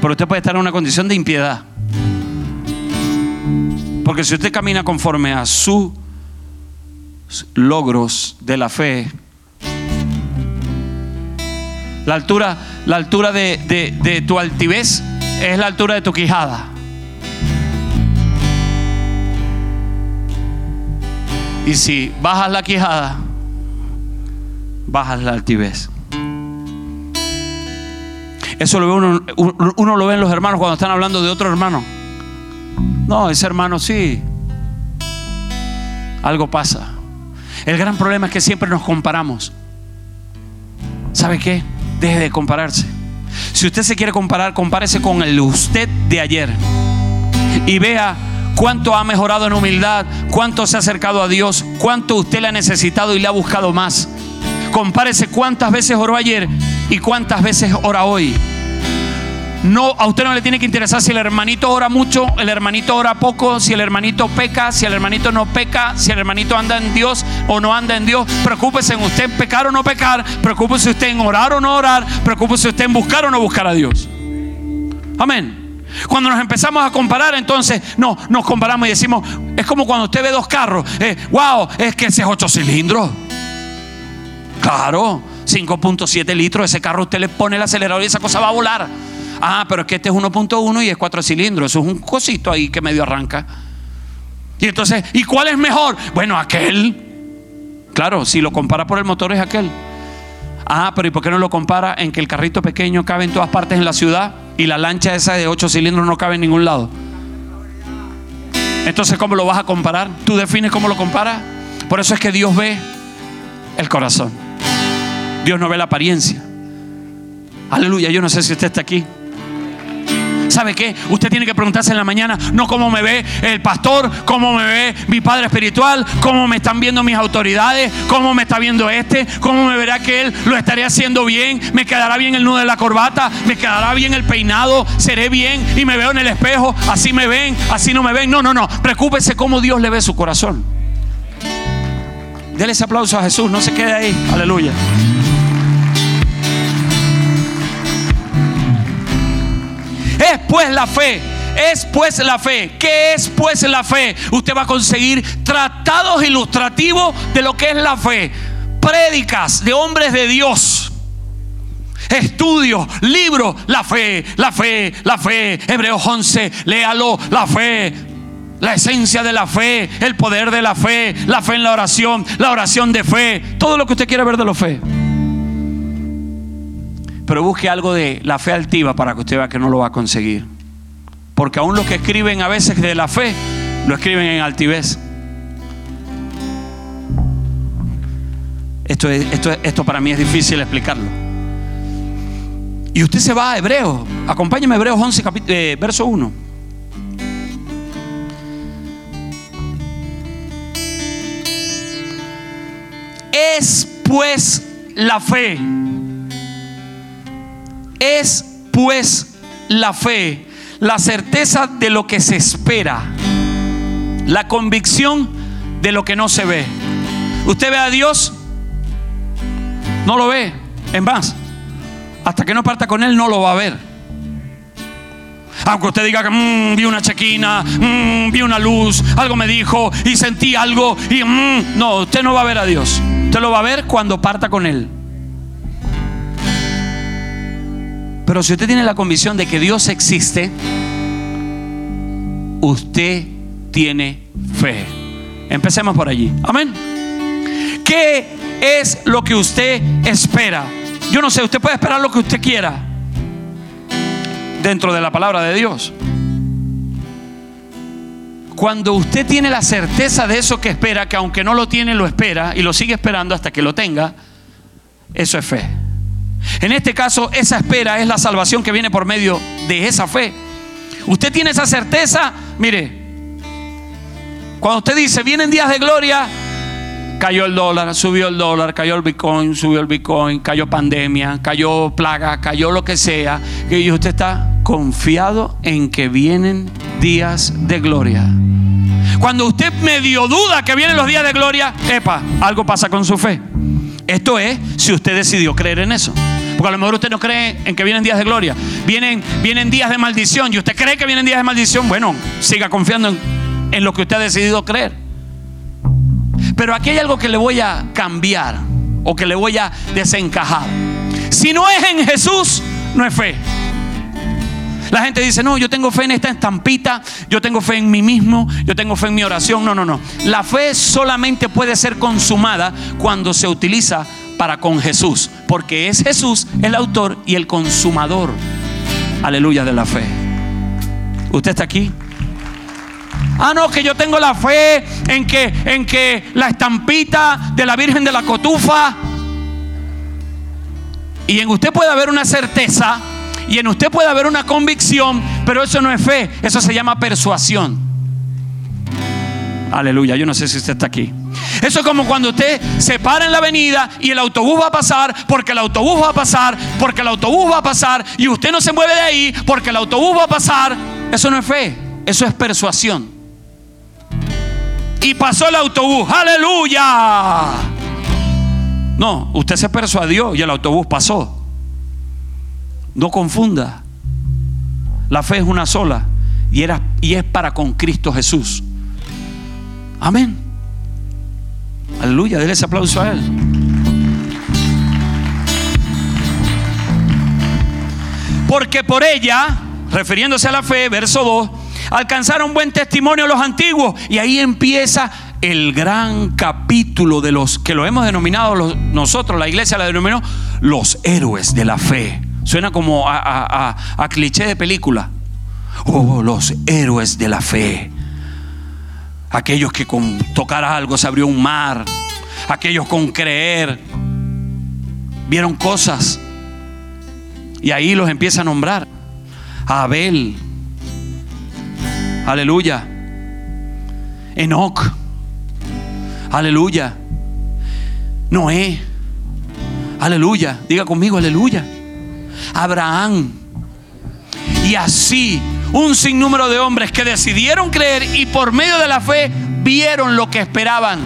pero usted puede estar en una condición de impiedad. Porque si usted camina conforme a sus logros de la fe, la altura, la altura de, tu altivez es la altura de tu quijada. Y si bajas la quijada, bajas la altivez. Eso lo ve uno, uno lo ve en los hermanos cuando están hablando de otro hermano. No, ese hermano sí. Algo pasa. El gran problema es que siempre nos comparamos. ¿Sabe qué? Deje de compararse. Si usted se quiere comparar, compárese con el usted de ayer. Y vea cuánto ha mejorado en humildad, cuánto se ha acercado a Dios, cuánto usted le ha necesitado y le ha buscado más. Compárese cuántas veces oró ayer y cuántas veces ora hoy. No, a usted no le tiene que interesar si el hermanito ora mucho, el hermanito ora poco, si el hermanito peca, si el hermanito no peca, si el hermanito anda en Dios o no anda en Dios. Preocúpese usted en pecar o no pecar, preocúpese usted en orar o no orar, preocúpese usted en buscar o no buscar a Dios. Amén. Cuando nos empezamos a comparar, entonces no, nos comparamos y decimos, es como cuando usted ve dos carros, eh, wow, es que ese es ocho cilindros. Claro, 5.7 litros, ese carro usted le pone el acelerador y esa cosa va a volar. Ah, pero es que este es 1.1 y es 4 cilindros. Eso es un cosito ahí que medio arranca. Y entonces, ¿y cuál es mejor? Bueno, aquel. Claro, si lo compara por el motor es aquel. Ah, pero ¿y por qué no lo compara en que el carrito pequeño cabe en todas partes en la ciudad y la lancha esa de 8 cilindros no cabe en ningún lado? Entonces, ¿cómo lo vas a comparar? ¿Tú defines cómo lo comparas? Por eso es que Dios ve el corazón. Dios no ve la apariencia. Aleluya, yo no sé si usted está aquí. ¿Sabe qué? Usted tiene que preguntarse en la mañana, no cómo me ve el pastor, cómo me ve mi padre espiritual, cómo me están viendo mis autoridades, cómo me está viendo este, cómo me verá que él lo estaré haciendo bien, me quedará bien el nudo de la corbata, me quedará bien el peinado, seré bien y me veo en el espejo, así me ven, así no me ven. No, no, no, preocúpese cómo Dios le ve su corazón. Dele ese aplauso a Jesús, no se quede ahí. Aleluya. Es pues la fe. Es pues la fe. ¿Qué es pues la fe? Usted va a conseguir tratados ilustrativos de lo que es la fe. Prédicas de hombres de Dios. Estudios, libros, la fe, la fe, la fe. Hebreos 11, léalo, la fe. La esencia de la fe, el poder de la fe, la fe en la oración, la oración de fe, todo lo que usted quiera ver de la fe. Pero busque algo de la fe altiva para que usted vea que no lo va a conseguir. Porque aún los que escriben a veces de la fe, lo escriben en altivez. Esto, esto, esto para mí es difícil explicarlo. Y usted se va a Hebreos. Acompáñeme a Hebreos 11, eh, verso 1. Es pues la fe. Es pues la fe la certeza de lo que se espera, la convicción de lo que no se ve. Usted ve a Dios, no lo ve, en más, hasta que no parta con Él no lo va a ver. Aunque usted diga que mm, vi una chequina, mm, vi una luz, algo me dijo y sentí algo y mm", no, usted no va a ver a Dios. Usted lo va a ver cuando parta con Él. Pero si usted tiene la convicción de que Dios existe, usted tiene fe. Empecemos por allí. Amén. ¿Qué es lo que usted espera? Yo no sé, usted puede esperar lo que usted quiera dentro de la palabra de Dios. Cuando usted tiene la certeza de eso que espera, que aunque no lo tiene, lo espera y lo sigue esperando hasta que lo tenga, eso es fe. En este caso, esa espera es la salvación que viene por medio de esa fe. Usted tiene esa certeza, mire, cuando usted dice, vienen días de gloria, cayó el dólar, subió el dólar, cayó el bitcoin, subió el bitcoin, cayó pandemia, cayó plaga, cayó lo que sea, y usted está confiado en que vienen días de gloria. Cuando usted medio duda que vienen los días de gloria, epa, algo pasa con su fe. Esto es si usted decidió creer en eso. Porque a lo mejor usted no cree en que vienen días de gloria. Vienen, vienen días de maldición. Y usted cree que vienen días de maldición. Bueno, siga confiando en, en lo que usted ha decidido creer. Pero aquí hay algo que le voy a cambiar. O que le voy a desencajar. Si no es en Jesús, no es fe. La gente dice, no, yo tengo fe en esta estampita, yo tengo fe en mí mismo, yo tengo fe en mi oración. No, no, no. La fe solamente puede ser consumada cuando se utiliza para con Jesús, porque es Jesús el autor y el consumador, aleluya, de la fe. ¿Usted está aquí? Ah, no, que yo tengo la fe en que, en que la estampita de la Virgen de la Cotufa. Y en usted puede haber una certeza y en usted puede haber una convicción, pero eso no es fe, eso se llama persuasión. Aleluya, yo no sé si usted está aquí. Eso es como cuando usted se para en la avenida y el autobús va a pasar, porque el autobús va a pasar, porque el autobús va a pasar, y usted no se mueve de ahí porque el autobús va a pasar. Eso no es fe, eso es persuasión. Y pasó el autobús, aleluya. No, usted se persuadió y el autobús pasó. No confunda. La fe es una sola y, era, y es para con Cristo Jesús. Amén. Aleluya, déle ese aplauso a Él. Porque por ella, refiriéndose a la fe, verso 2, alcanzaron buen testimonio los antiguos. Y ahí empieza el gran capítulo de los que lo hemos denominado nosotros, la iglesia la denominó los héroes de la fe. Suena como a, cliché de película. Oh, los héroes de la fe. Aquellos que con tocar algo se abrió un mar. Aquellos con creer vieron cosas. Y ahí los empieza a nombrar. Abel. Aleluya. Enoch. Aleluya. Noé. Aleluya. Diga conmigo, aleluya. Abraham. Y así un sinnúmero de hombres que decidieron creer y por medio de la fe vieron lo que esperaban.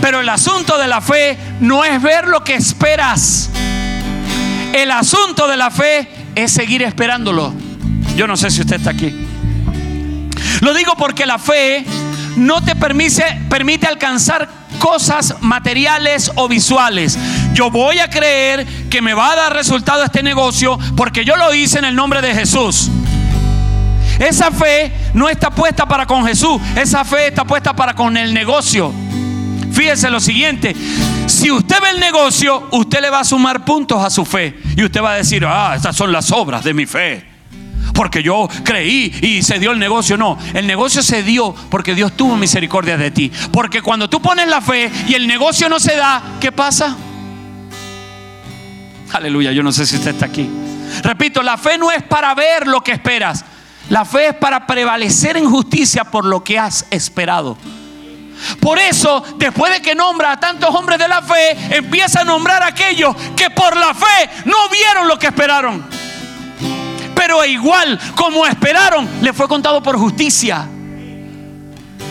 Pero el asunto de la fe no es ver lo que esperas. El asunto de la fe es seguir esperándolo. Yo no sé si usted está aquí. Lo digo porque la fe no te permite, permite alcanzar cosas materiales o visuales. Yo voy a creer que me va a dar resultado este negocio porque yo lo hice en el nombre de Jesús. Esa fe no está puesta para con Jesús, esa fe está puesta para con el negocio. Fíjese lo siguiente, si usted ve el negocio, usted le va a sumar puntos a su fe y usted va a decir, ah, estas son las obras de mi fe porque yo creí y se dio el negocio. No, el negocio se dio porque Dios tuvo misericordia de ti. Porque cuando tú pones la fe y el negocio no se da, ¿qué pasa? Aleluya, yo no sé si usted está aquí. Repito, la fe no es para ver lo que esperas. La fe es para prevalecer en justicia por lo que has esperado. Por eso, después de que nombra a tantos hombres de la fe, empieza a nombrar a aquellos que por la fe no vieron lo que esperaron pero igual como esperaron, le fue contado por justicia.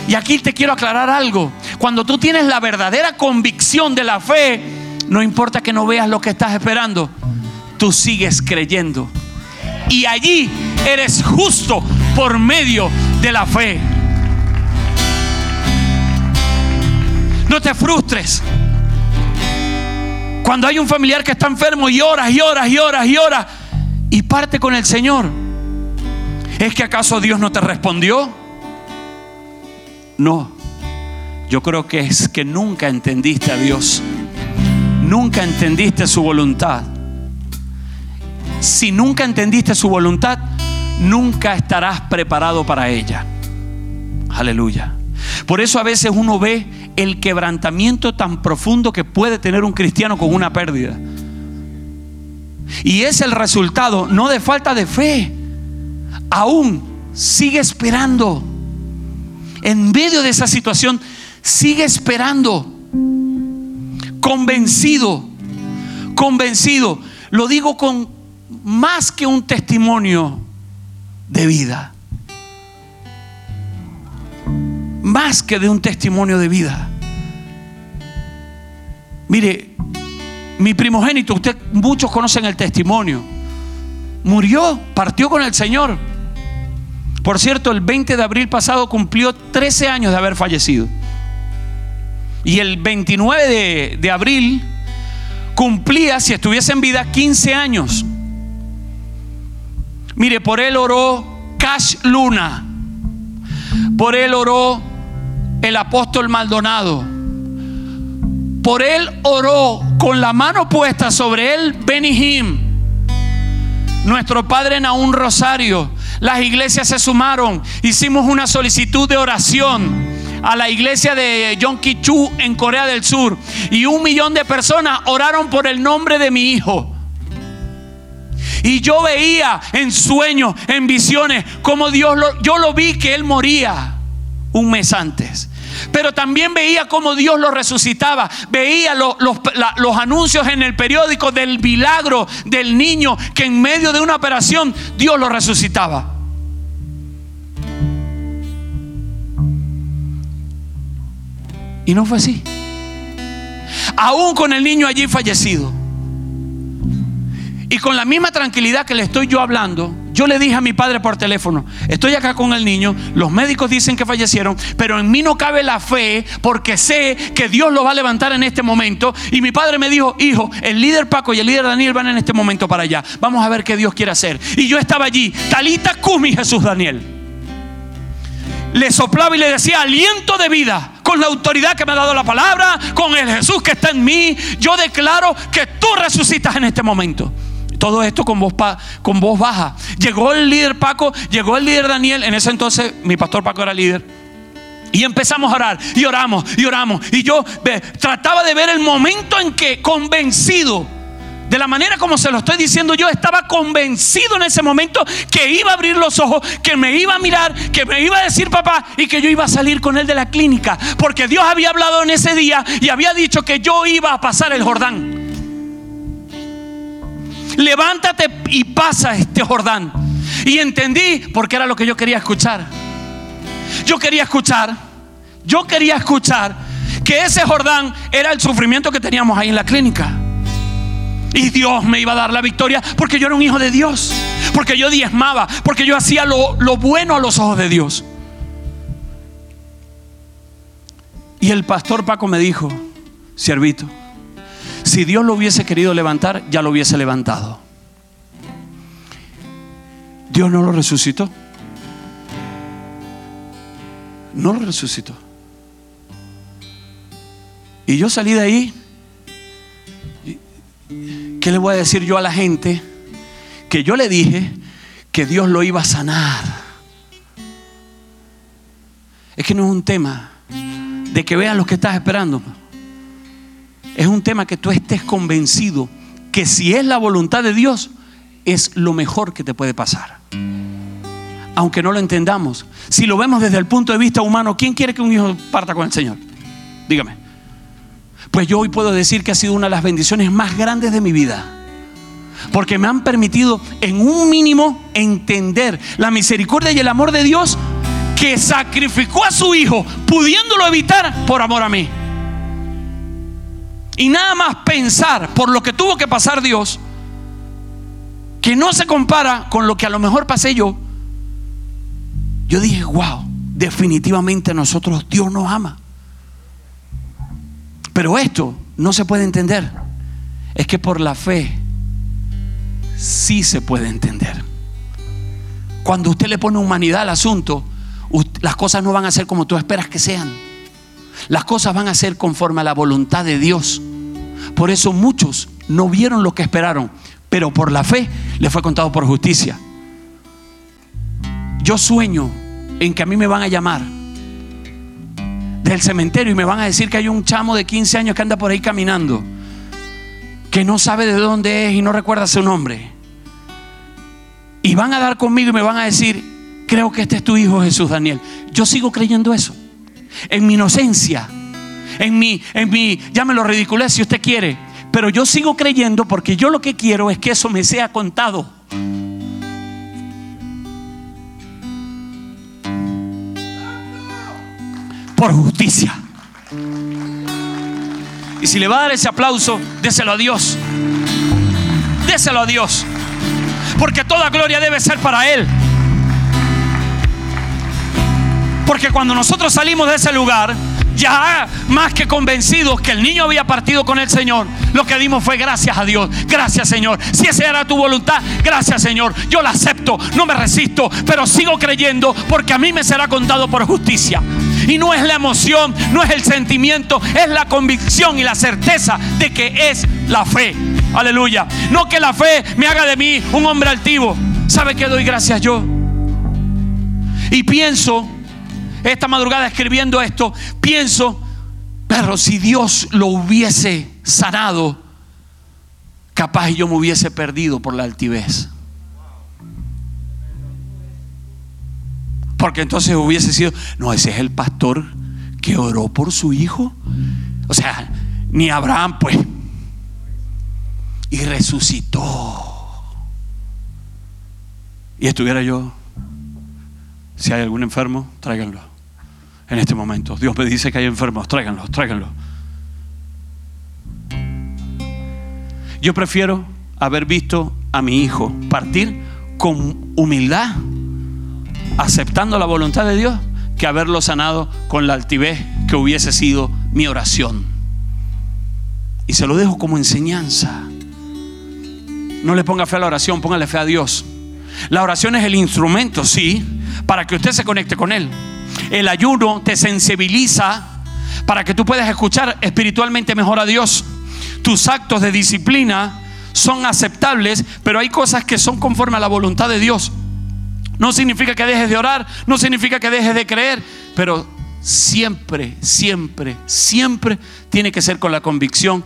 Y aquí te quiero aclarar algo. Cuando tú tienes la verdadera convicción de la fe, no importa que no veas lo que estás esperando, tú sigues creyendo. Y allí eres justo por medio de la fe. No te frustres. Cuando hay un familiar que está enfermo y horas y horas y horas y horas y parte con el Señor. ¿Es que acaso Dios no te respondió? No. Yo creo que es que nunca entendiste a Dios. Nunca entendiste su voluntad. Si nunca entendiste su voluntad, nunca estarás preparado para ella. Aleluya. Por eso a veces uno ve el quebrantamiento tan profundo que puede tener un cristiano con una pérdida. Y es el resultado no de falta de fe. Aún sigue esperando. En medio de esa situación, sigue esperando. Convencido. Convencido. Lo digo con más que un testimonio de vida. Más que de un testimonio de vida. Mire, mi primogénito, usted muchos conocen el testimonio. Murió, partió con el Señor. Por cierto, el 20 de abril pasado cumplió 13 años de haber fallecido. Y el 29 de, abril cumplía, si estuviese en vida, 15 años. Mire, por él oró Cash Luna. Por él oró el apóstol Maldonado por él oró con la mano puesta sobre él Benihim. Nuestro padre un Rosario. Las iglesias se sumaron. Hicimos una solicitud de oración a la iglesia de Yonkichu en Corea del Sur. Y un millón de personas oraron por el nombre de mi hijo. Y yo veía en sueños, en visiones, como Dios lo, yo lo vi que él moría un mes antes. Pero también veía cómo Dios lo resucitaba. Veía los, los anuncios en el periódico del milagro del niño que en medio de una operación Dios lo resucitaba. Y no fue así. Aún con el niño allí fallecido. Y con la misma tranquilidad que le estoy yo hablando, yo le dije a mi padre por teléfono, estoy acá con el niño, los médicos dicen que fallecieron, pero en mí no cabe la fe porque sé que Dios lo va a levantar en este momento. Y mi padre me dijo, hijo, el líder Paco y el líder Daniel van en este momento para allá. Vamos a ver qué Dios quiere hacer. Y yo estaba allí, Talita Kumi Jesús Daniel. Le soplaba y le decía aliento de vida con la autoridad que me ha dado la palabra, con el Jesús que está en mí. Yo declaro que tú resucitas en este momento. Todo esto con voz, con voz baja. Llegó el líder Paco, llegó el líder Daniel. En ese entonces mi pastor Paco era líder. Y empezamos a orar y oramos y oramos. Y yo trataba de ver el momento en que convencido, de la manera como se lo estoy diciendo, yo estaba convencido en ese momento que iba a abrir los ojos, que me iba a mirar, que me iba a decir papá y que yo iba a salir con él de la clínica. Porque Dios había hablado en ese día y había dicho que yo iba a pasar el Jordán levántate y pasa este Jordán. Y entendí porque era lo que yo quería escuchar. Yo quería escuchar, yo quería escuchar que ese Jordán era el sufrimiento que teníamos ahí en la clínica. Y Dios me iba a dar la victoria porque yo era un hijo de Dios. Porque yo diezmaba, porque yo hacía lo, lo bueno a los ojos de Dios. Y el pastor Paco me dijo, siervito, si Dios lo hubiese querido levantar, ya lo hubiese levantado. Dios no lo resucitó. No lo resucitó. Y yo salí de ahí. ¿Qué le voy a decir yo a la gente? Que yo le dije que Dios lo iba a sanar. Es que no es un tema de que vean lo que estás esperando. Es un tema que tú estés convencido que si es la voluntad de Dios, es lo mejor que te puede pasar. Aunque no lo entendamos. Si lo vemos desde el punto de vista humano, ¿quién quiere que un hijo parta con el Señor? Dígame. Pues yo hoy puedo decir que ha sido una de las bendiciones más grandes de mi vida. Porque me han permitido en un mínimo entender la misericordia y el amor de Dios que sacrificó a su hijo, pudiéndolo evitar por amor a mí. Y nada más pensar por lo que tuvo que pasar Dios, que no se compara con lo que a lo mejor pasé yo, yo dije, wow, definitivamente a nosotros Dios nos ama. Pero esto no se puede entender. Es que por la fe sí se puede entender. Cuando usted le pone humanidad al asunto, las cosas no van a ser como tú esperas que sean. Las cosas van a ser conforme a la voluntad de Dios. Por eso muchos no vieron lo que esperaron, pero por la fe le fue contado por justicia. Yo sueño en que a mí me van a llamar del cementerio y me van a decir que hay un chamo de 15 años que anda por ahí caminando, que no sabe de dónde es y no recuerda su nombre. Y van a dar conmigo y me van a decir, creo que este es tu hijo Jesús, Daniel. Yo sigo creyendo eso. En mi inocencia, en mi, en mi, llámelo ridiculez si usted quiere. Pero yo sigo creyendo porque yo lo que quiero es que eso me sea contado. Por justicia. Y si le va a dar ese aplauso, déselo a Dios. Déselo a Dios. Porque toda gloria debe ser para Él. Porque cuando nosotros salimos de ese lugar, ya más que convencidos que el niño había partido con el Señor, lo que dimos fue gracias a Dios. Gracias Señor. Si esa era tu voluntad, gracias Señor. Yo la acepto, no me resisto, pero sigo creyendo porque a mí me será contado por justicia. Y no es la emoción, no es el sentimiento, es la convicción y la certeza de que es la fe. Aleluya. No que la fe me haga de mí un hombre altivo. ¿Sabe qué doy gracias yo? Y pienso esta madrugada escribiendo esto, pienso, pero si Dios lo hubiese sanado, capaz yo me hubiese perdido por la altivez. Porque entonces hubiese sido, no, ese es el pastor que oró por su hijo. O sea, ni Abraham, pues. Y resucitó. Y estuviera yo, si hay algún enfermo, tráiganlo en este momento. Dios me dice que hay enfermos, tráiganlos, tráiganlos. Yo prefiero haber visto a mi hijo partir con humildad, aceptando la voluntad de Dios, que haberlo sanado con la altivez que hubiese sido mi oración. Y se lo dejo como enseñanza. No le ponga fe a la oración, póngale fe a Dios. La oración es el instrumento, sí, para que usted se conecte con Él. El ayuno te sensibiliza para que tú puedas escuchar espiritualmente mejor a Dios. Tus actos de disciplina son aceptables, pero hay cosas que son conforme a la voluntad de Dios. No significa que dejes de orar, no significa que dejes de creer, pero siempre, siempre, siempre tiene que ser con la convicción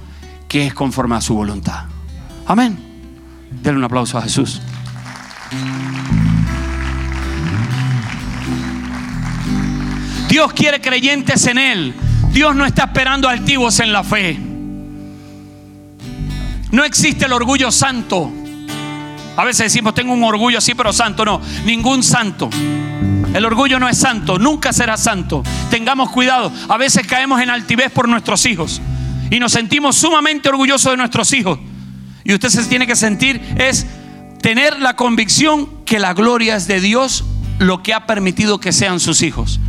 que es conforme a su voluntad. Amén. Denle un aplauso a Jesús. Dios quiere creyentes en Él. Dios no está esperando altivos en la fe. No existe el orgullo santo. A veces decimos, tengo un orgullo así, pero santo. No, ningún santo. El orgullo no es santo, nunca será santo. Tengamos cuidado. A veces caemos en altivez por nuestros hijos y nos sentimos sumamente orgullosos de nuestros hijos. Y usted se tiene que sentir es tener la convicción que la gloria es de Dios lo que ha permitido que sean sus hijos.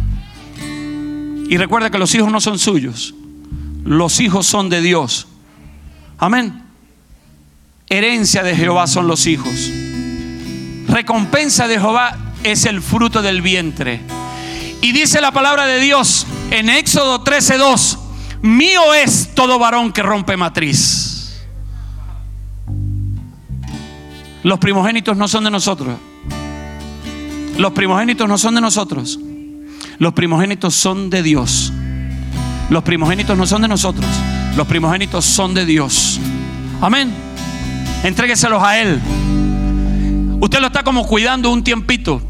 Y recuerda que los hijos no son suyos, los hijos son de Dios. Amén. Herencia de Jehová son los hijos. Recompensa de Jehová es el fruto del vientre. Y dice la palabra de Dios en Éxodo 13:2, mío es todo varón que rompe matriz. Los primogénitos no son de nosotros. Los primogénitos no son de nosotros. Los primogénitos son de Dios. Los primogénitos no son de nosotros. Los primogénitos son de Dios. Amén. Entrégueselos a Él. Usted lo está como cuidando un tiempito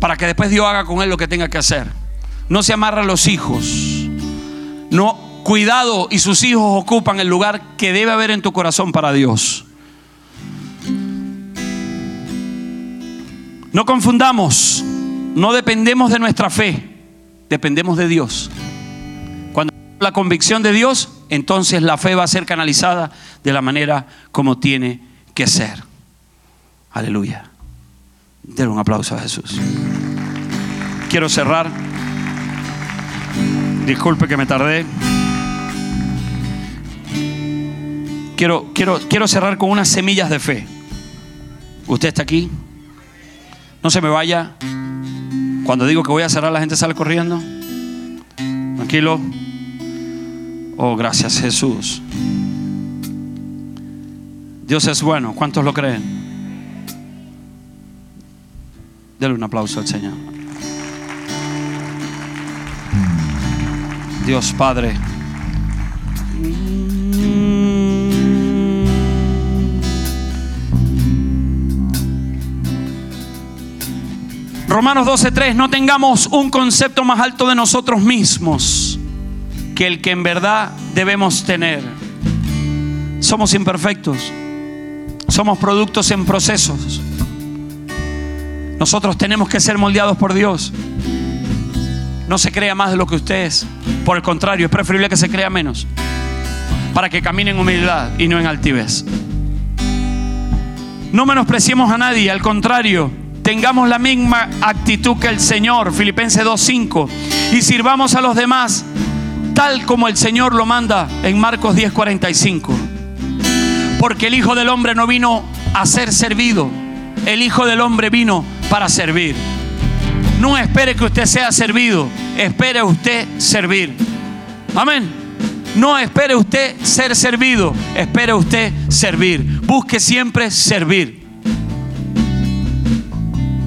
para que después Dios haga con Él lo que tenga que hacer. No se amarra a los hijos. No, cuidado y sus hijos ocupan el lugar que debe haber en tu corazón para Dios. No confundamos, no dependemos de nuestra fe, dependemos de Dios. La convicción de Dios, entonces la fe va a ser canalizada de la manera como tiene que ser. Aleluya. Denle un aplauso a Jesús. Quiero cerrar. Disculpe que me tardé. Quiero, quiero, quiero cerrar con unas semillas de fe. Usted está aquí. No se me vaya. Cuando digo que voy a cerrar, la gente sale corriendo. Tranquilo. Oh, gracias Jesús. Dios es bueno. ¿Cuántos lo creen? Dele un aplauso al Señor. Dios Padre. Romanos 12:3, no tengamos un concepto más alto de nosotros mismos que el que en verdad debemos tener. Somos imperfectos, somos productos en procesos. Nosotros tenemos que ser moldeados por Dios. No se crea más de lo que usted es. Por el contrario, es preferible que se crea menos. Para que camine en humildad y no en altivez. No menospreciemos a nadie, al contrario, tengamos la misma actitud que el Señor, Filipenses 2.5, y sirvamos a los demás tal como el Señor lo manda en Marcos 10.45. Porque el Hijo del Hombre no vino a ser servido, el Hijo del Hombre vino para servir. No espere que usted sea servido, espere usted servir. Amén. No espere usted ser servido, espere usted servir. Busque siempre servir.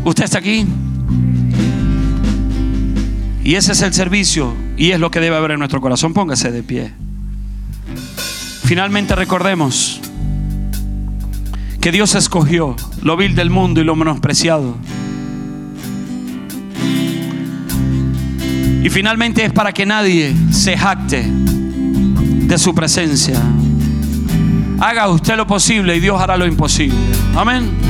¿Usted está aquí? Y ese es el servicio y es lo que debe haber en nuestro corazón. Póngase de pie. Finalmente recordemos que Dios escogió lo vil del mundo y lo menospreciado. Y finalmente es para que nadie se jacte de su presencia. Haga usted lo posible y Dios hará lo imposible. Amén.